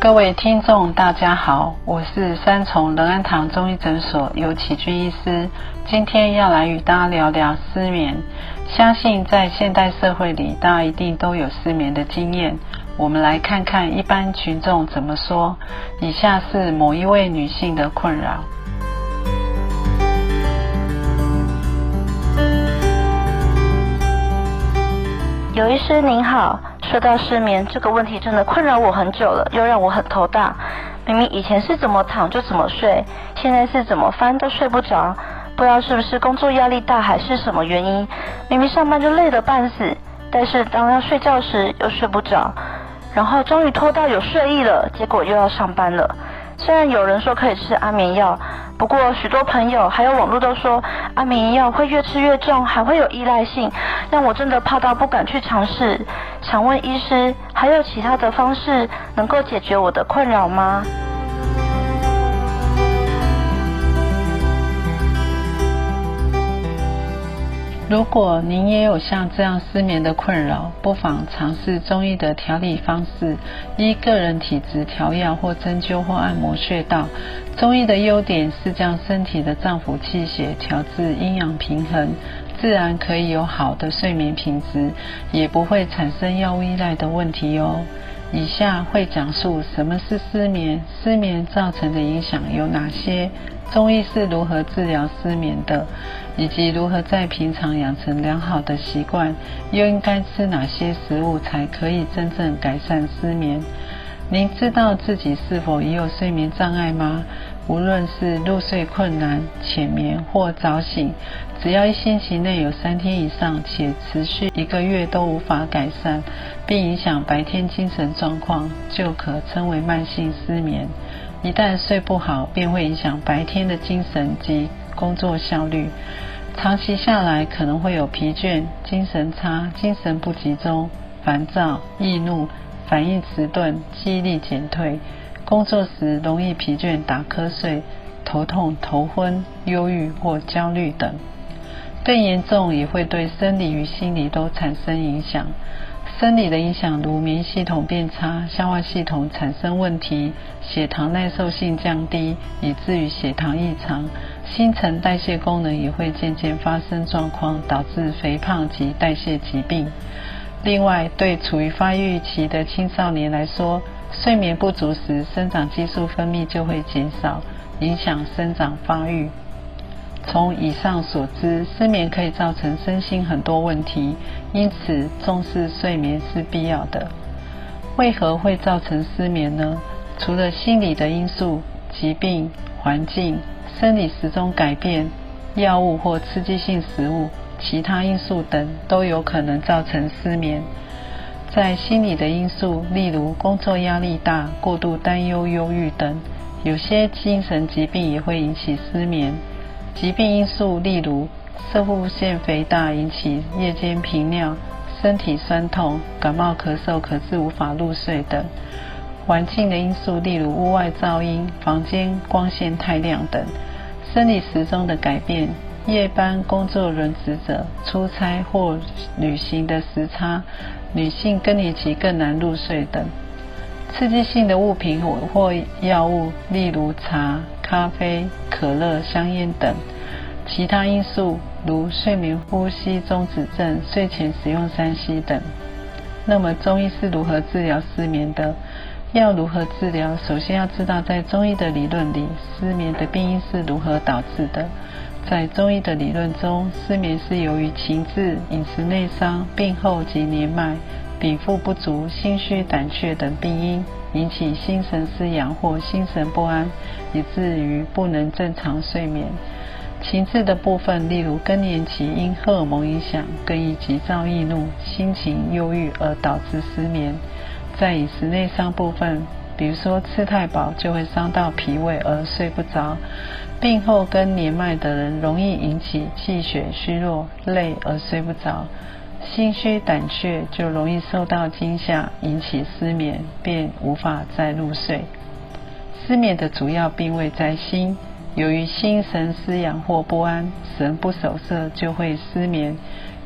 各位听众，大家好，我是三重仁安堂中医诊所尤启军医师。今天要来与大家聊聊失眠。相信在现代社会里，大家一定都有失眠的经验。我们来看看一般群众怎么说。以下是某一位女性的困扰。尤医师您好。说到失眠这个问题，真的困扰我很久了，又让我很头大。明明以前是怎么躺就怎么睡，现在是怎么翻都睡不着。不知道是不是工作压力大，还是什么原因？明明上班就累得半死，但是当要睡觉时又睡不着。然后终于拖到有睡意了，结果又要上班了。虽然有人说可以吃安眠药。不过，许多朋友还有网络都说安眠药会越吃越重，还会有依赖性，让我真的怕到不敢去尝试。想问医师，还有其他的方式能够解决我的困扰吗？如果您也有像这样失眠的困扰，不妨尝试中医的调理方式，依个人体质调药或针灸或按摩穴道。中医的优点是将身体的脏腑气血调至阴阳平衡，自然可以有好的睡眠品质，也不会产生药物依赖的问题哦。以下会讲述什么是失眠，失眠造成的影响有哪些。中医是如何治疗失眠的，以及如何在平常养成良好的习惯，又应该吃哪些食物才可以真正改善失眠？您知道自己是否已有睡眠障碍吗？无论是入睡困难、浅眠或早醒，只要一星期内有三天以上且持续一个月都无法改善，并影响白天精神状况，就可称为慢性失眠。一旦睡不好，便会影响白天的精神及工作效率。长期下来，可能会有疲倦、精神差、精神不集中、烦躁、易怒、反应迟钝、记忆力减退、工作时容易疲倦、打瞌睡、头痛、头昏、忧郁或焦虑等。更严重，也会对生理与心理都产生影响。生理的影响，如免疫系统变差、消化系统产生问题、血糖耐受性降低，以至于血糖异常；新陈代谢功能也会渐渐发生状况，导致肥胖及代谢疾病。另外，对处于发育期的青少年来说，睡眠不足时，生长激素分泌就会减少，影响生长发育。从以上所知，失眠可以造成身心很多问题，因此重视睡眠是必要的。为何会造成失眠呢？除了心理的因素、疾病、环境、生理时钟改变、药物或刺激性食物、其他因素等，都有可能造成失眠。在心理的因素，例如工作压力大、过度担忧、忧郁等，有些精神疾病也会引起失眠。疾病因素，例如射护腺肥大引起夜间频尿、身体酸痛、感冒咳嗽可致无法入睡等；环境的因素，例如屋外噪音、房间光线太亮等；生理时钟的改变、夜班工作轮值者、出差或旅行的时差、女性更年期更难入睡等；刺激性的物品或药物，例如茶。咖啡、可乐、香烟等其他因素，如睡眠呼吸中止症、睡前使用三 C 等。那么中医是如何治疗失眠的？要如何治疗？首先要知道，在中医的理论里，失眠的病因是如何导致的。在中医的理论中，失眠是由于情志、饮食内伤、病后及年迈、禀赋不足、心虚胆怯等病因。引起心神失养或心神不安，以至于不能正常睡眠。情志的部分，例如更年期因荷尔蒙影响，更易急躁易怒、心情忧郁而导致失眠。在饮食内伤部分，比如说吃太饱就会伤到脾胃而睡不着，病后跟年迈的人容易引起气血虚弱、累而睡不着，心虚胆怯就容易受到惊吓引起失眠，便无法再入睡。失眠的主要病位在心，由于心神失养或不安，神不守舍就会失眠，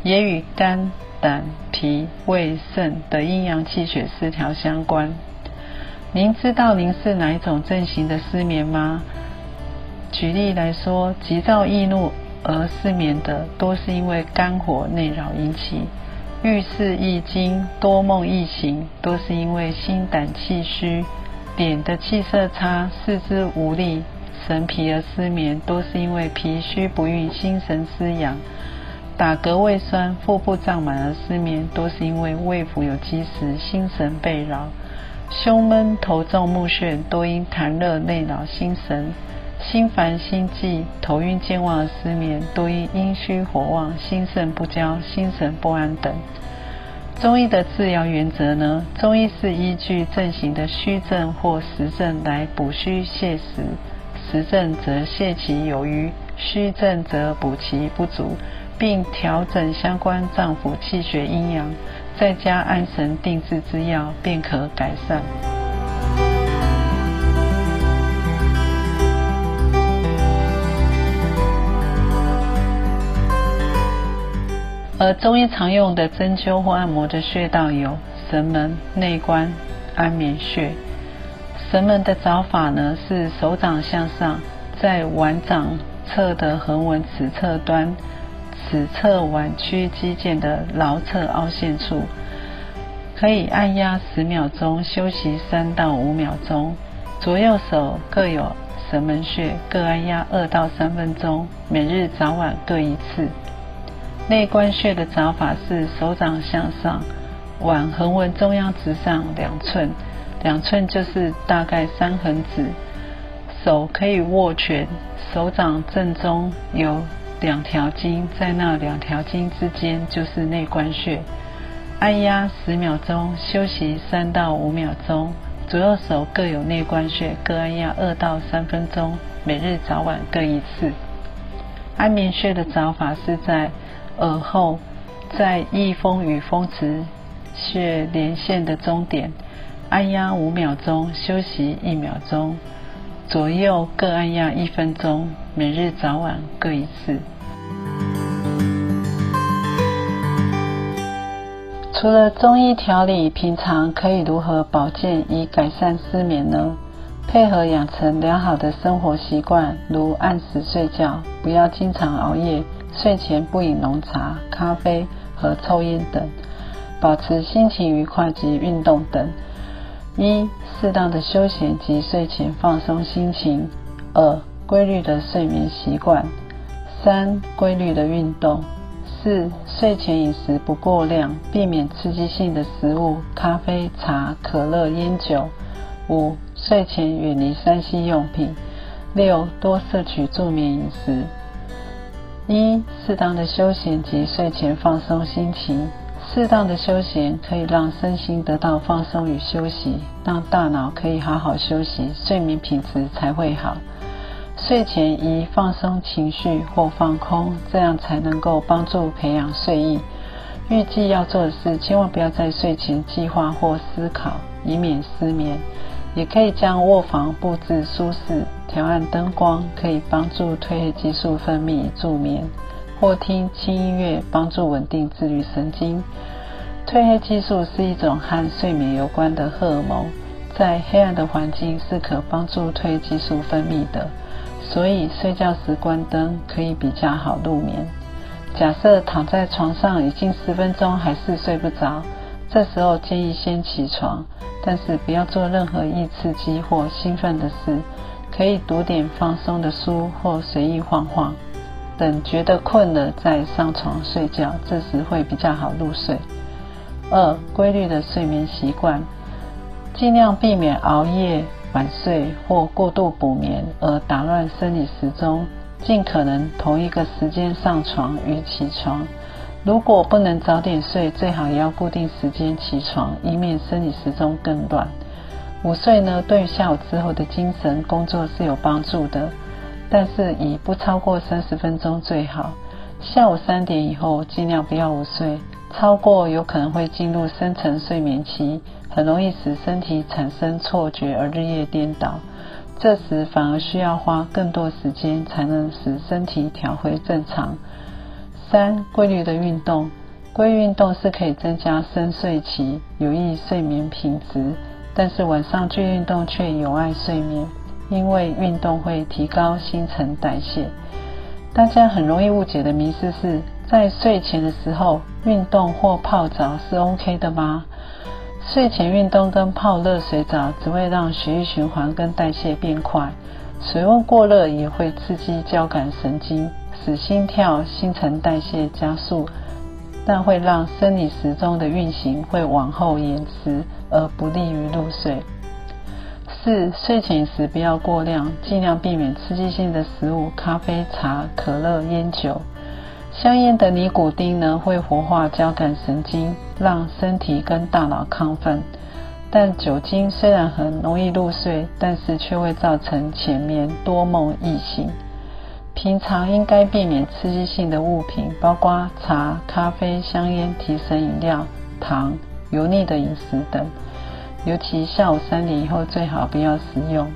也与肝、胆、脾、胃、肾的阴阳气血失调相关。您知道您是哪一种症型的失眠吗？举例来说，急躁易怒而失眠的，多是因为肝火内扰引起；遇事易惊、多梦易醒，多是因为心胆气虚。脸的气色差，四肢无力、神疲而失眠，多是因为脾虚不运、心神失养；打嗝胃酸、腹部胀满而失眠，多是因为胃腑有积食、心神被扰；胸闷、头重、目眩，多因痰热内扰心神；心烦、心悸、头晕健忘失眠，多因阴虚火旺、心肾不交、心神不安等。中医的治疗原则呢？中医是依据症型的虚症或实症来补虚泻实，实症则泻其有余，虚症则补其不足，并调整相关脏腑气血阴阳，再加安神定志之药，便可改善。而中医常用的针灸或按摩的穴道有神门、内关、安眠穴。神门的找法呢是手掌向上，在腕掌侧的横纹尺侧端，尺侧腕屈肌腱的桡侧凹陷处，可以按压十秒钟，休息三到五秒钟。左右手各有神门穴，各按压二到三分钟，每日早晚各一次。内关穴的找法是手掌向上，腕横纹中央直上两寸，两寸就是大概三横指。手可以握拳，手掌正中有两条筋，在那两条筋之间就是内关穴。按压十秒钟，休息三到五秒钟。左右手各有内关穴，各按压二到三分钟，每日早晚各一次。安眠穴的找法是在。耳后，在翳风与风池穴连线的中点，按压五秒钟，休息一秒钟，左右各按压一分钟，每日早晚各一次。除了中医调理，平常可以如何保健以改善失眠呢？配合养成良好的生活习惯，如按时睡觉，不要经常熬夜。睡前不饮浓茶、咖啡和抽烟等，保持心情愉快及运动等。一、适当的休闲及睡前放松心情。二、规律的睡眠习惯。三、规律的运动。四、睡前饮食不过量，避免刺激性的食物，咖啡、茶、可乐、烟酒。五、睡前远离三 C 用品。六、多摄取助眠饮食。一、适当的休闲及睡前放松心情。适当的休闲可以让身心得到放松与休息，让大脑可以好好休息，睡眠品质才会好。睡前宜放松情绪或放空，这样才能够帮助培养睡意。预计要做的事，千万不要在睡前计划或思考，以免失眠。也可以将卧房布置舒适，调暗灯光，可以帮助褪黑激素分泌助眠，或听轻音乐帮助稳定自律神经。褪黑激素是一种和睡眠有关的荷尔蒙，在黑暗的环境是可帮助褪黑激素分泌的，所以睡觉时关灯可以比较好入眠。假设躺在床上已经十分钟还是睡不着，这时候建议先起床。但是不要做任何易刺激或兴奋的事，可以读点放松的书或随意晃晃，等觉得困了再上床睡觉，这时会比较好入睡。二、规律的睡眠习惯，尽量避免熬夜、晚睡或过度补眠而打乱生理时钟，尽可能同一个时间上床与起床。如果不能早点睡，最好也要固定时间起床，以免生理时钟更乱。午睡呢，对于下午之后的精神工作是有帮助的，但是以不超过三十分钟最好。下午三点以后尽量不要午睡，超过有可能会进入深层睡眠期，很容易使身体产生错觉而日夜颠倒。这时反而需要花更多时间才能使身体调回正常。三、规律的运动，规律运动是可以增加深睡期，有益睡眠品质。但是晚上去运动却有碍睡眠，因为运动会提高新陈代谢。大家很容易误解的迷思是在睡前的时候运动或泡澡是 OK 的吗？睡前运动跟泡热水澡只会让血液循环跟代谢变快，水温过热也会刺激交感神经，使心跳、新陈代谢加速，但会让生理时钟的运行会往后延迟。而不利于入睡。四、睡前时不要过量，尽量避免刺激性的食物，咖啡、茶、可乐、烟酒。香烟的尼古丁呢，会活化交感神经，让身体跟大脑亢奋。但酒精虽然很容易入睡，但是却会造成浅眠、多梦、易醒。平常应该避免刺激性的物品，包括茶、咖啡、香烟、提神饮料、糖。油腻的饮食等，尤其下午三点以后最好不要食用。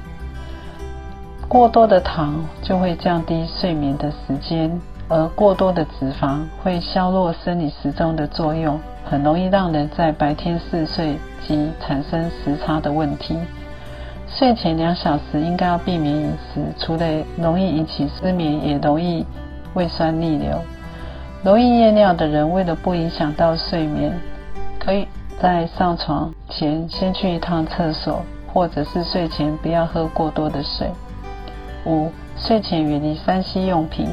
过多的糖就会降低睡眠的时间，而过多的脂肪会削弱生理时钟的作用，很容易让人在白天嗜睡及产生时差的问题。睡前两小时应该要避免饮食，除了容易引起失眠，也容易胃酸逆流。容易夜尿的人，为了不影响到睡眠，可以。在上床前先去一趟厕所，或者是睡前不要喝过多的水。五、睡前远离三 C 用品。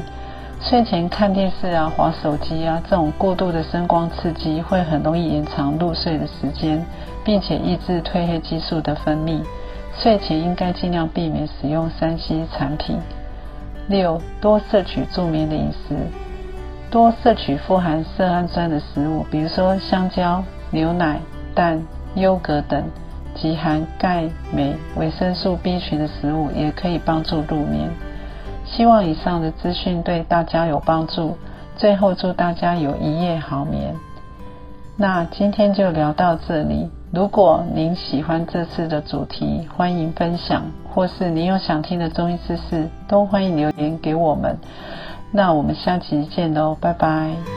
睡前看电视啊、划手机啊，这种过度的声光刺激会很容易延长入睡的时间，并且抑制褪黑激素的分泌。睡前应该尽量避免使用三 C 产品。六、多摄取助眠的饮食，多摄取富含色氨酸的食物，比如说香蕉。牛奶、蛋、优格等及含钙、镁、维生素 B 群的食物也可以帮助入眠。希望以上的资讯对大家有帮助。最后祝大家有一夜好眠。那今天就聊到这里。如果您喜欢这次的主题，欢迎分享，或是您有想听的中医知识，都欢迎留言给我们。那我们下期见喽，拜拜。